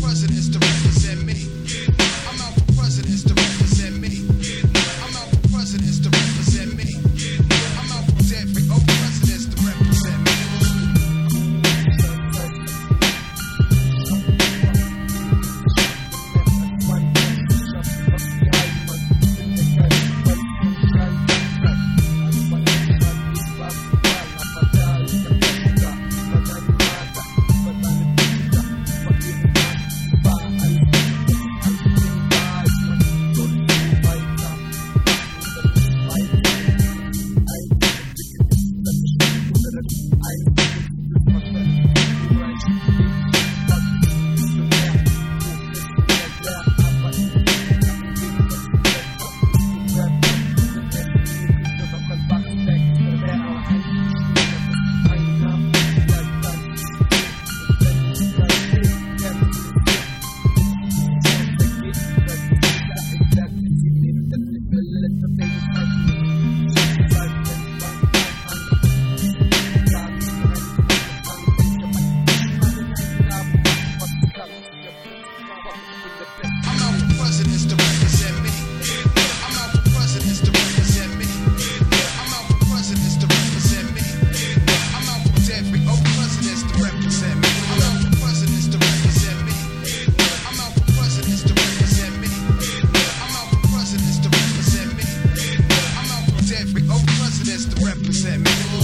presidents to just to represent me.